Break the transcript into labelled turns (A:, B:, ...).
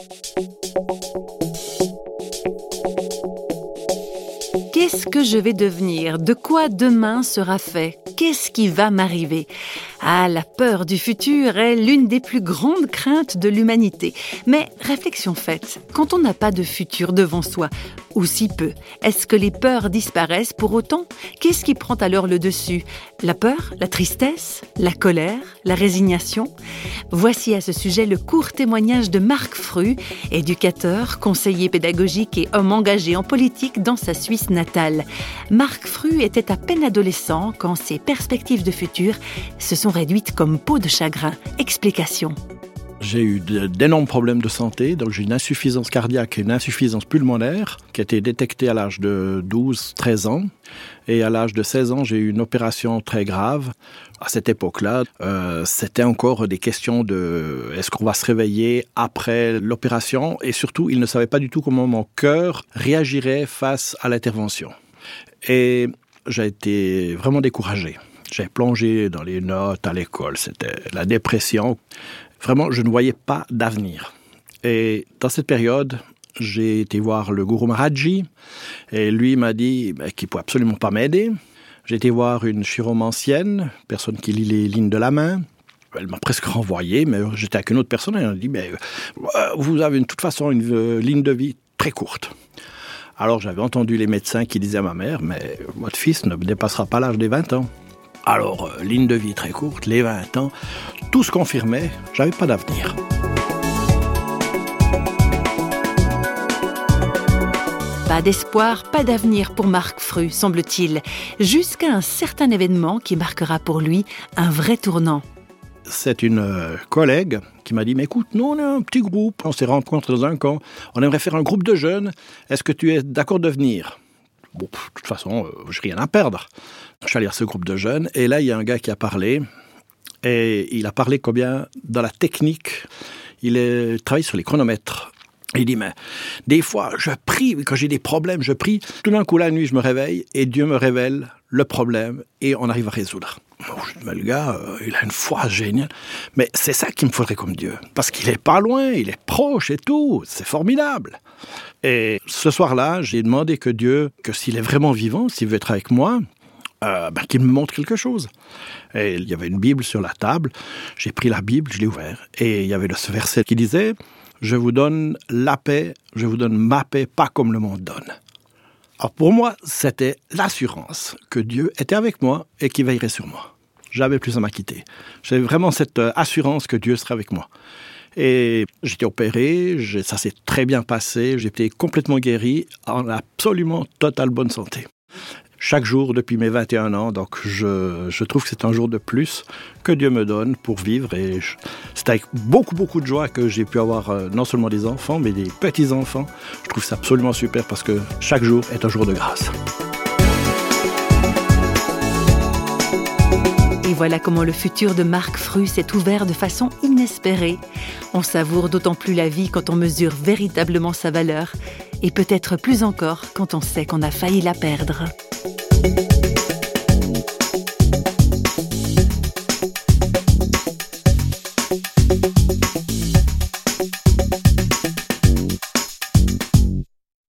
A: Thank you. Qu'est-ce que je vais devenir? De quoi demain sera fait? Qu'est-ce qui va m'arriver? Ah, la peur du futur est l'une des plus grandes craintes de l'humanité. Mais réflexion faite, quand on n'a pas de futur devant soi, ou si peu, est-ce que les peurs disparaissent pour autant? Qu'est-ce qui prend alors le dessus? La peur? La tristesse? La colère? La résignation? Voici à ce sujet le court témoignage de Marc Fru, éducateur, conseiller pédagogique et homme engagé en politique dans sa Suisse natale. Marc Fru était à peine adolescent quand ses perspectives de futur se sont réduites comme peau de chagrin. Explication.
B: J'ai eu d'énormes problèmes de santé, donc j'ai une insuffisance cardiaque et une insuffisance pulmonaire qui a été détectée à l'âge de 12-13 ans. Et à l'âge de 16 ans, j'ai eu une opération très grave. À cette époque-là, euh, c'était encore des questions de est-ce qu'on va se réveiller après l'opération? Et surtout, il ne savait pas du tout comment mon cœur réagirait face à l'intervention. Et j'ai été vraiment découragé. J'ai plongé dans les notes à l'école, c'était la dépression. Vraiment, je ne voyais pas d'avenir. Et dans cette période, j'ai été voir le gourou Maharaji et lui m'a dit ben, qu'il ne pouvait absolument pas m'aider. J'ai été voir une chiromancienne, personne qui lit les lignes de la main. Elle m'a presque renvoyé, mais j'étais avec une autre personne et elle m'a dit euh, Vous avez de toute façon une euh, ligne de vie très courte. Alors j'avais entendu les médecins qui disaient à ma mère, mais votre fils ne dépassera pas l'âge des 20 ans. Alors, euh, ligne de vie très courte, les 20 ans, tout se confirmait, j'avais pas d'avenir.
A: Pas d'espoir, pas d'avenir pour Marc Fru, semble-t-il, jusqu'à un certain événement qui marquera pour lui un vrai tournant.
B: C'est une euh, collègue qui m'a dit, mais écoute, nous, on est un petit groupe, on s'est rencontrés dans un camp, on aimerait faire un groupe de jeunes, est-ce que tu es d'accord de venir? Bon, de toute façon, euh, j'ai rien à perdre. Je suis allé à ce groupe de jeunes, et là, il y a un gars qui a parlé, et il a parlé combien dans la technique, il travaille sur les chronomètres. Il dit, mais des fois, je prie, quand j'ai des problèmes, je prie. Tout d'un coup, la nuit, je me réveille et Dieu me révèle le problème et on arrive à résoudre. mais le gars, euh, il a une foi géniale. Mais c'est ça qu'il me faudrait comme Dieu. Parce qu'il est pas loin, il est proche et tout. C'est formidable. Et ce soir-là, j'ai demandé que Dieu, que s'il est vraiment vivant, s'il veut être avec moi, euh, ben, qu'il me montre quelque chose. Et il y avait une Bible sur la table. J'ai pris la Bible, je l'ai ouverte. Et il y avait ce verset qui disait je vous donne la paix, je vous donne ma paix, pas comme le monde donne. Alors pour moi, c'était l'assurance que Dieu était avec moi et qu'il veillerait sur moi. J'avais plus à m'acquitter. J'avais vraiment cette euh, assurance que Dieu serait avec moi. Et j'étais opéré, ça s'est très bien passé, j'étais complètement guéri, en absolument totale bonne santé chaque jour depuis mes 21 ans. Donc je, je trouve que c'est un jour de plus que Dieu me donne pour vivre. Et c'est avec beaucoup, beaucoup de joie que j'ai pu avoir euh, non seulement des enfants, mais des petits-enfants. Je trouve ça absolument super parce que chaque jour est un jour de grâce.
A: Et voilà comment le futur de Marc Fru s'est ouvert de façon inespérée. On savoure d'autant plus la vie quand on mesure véritablement sa valeur, et peut-être plus encore quand on sait qu'on a failli la perdre.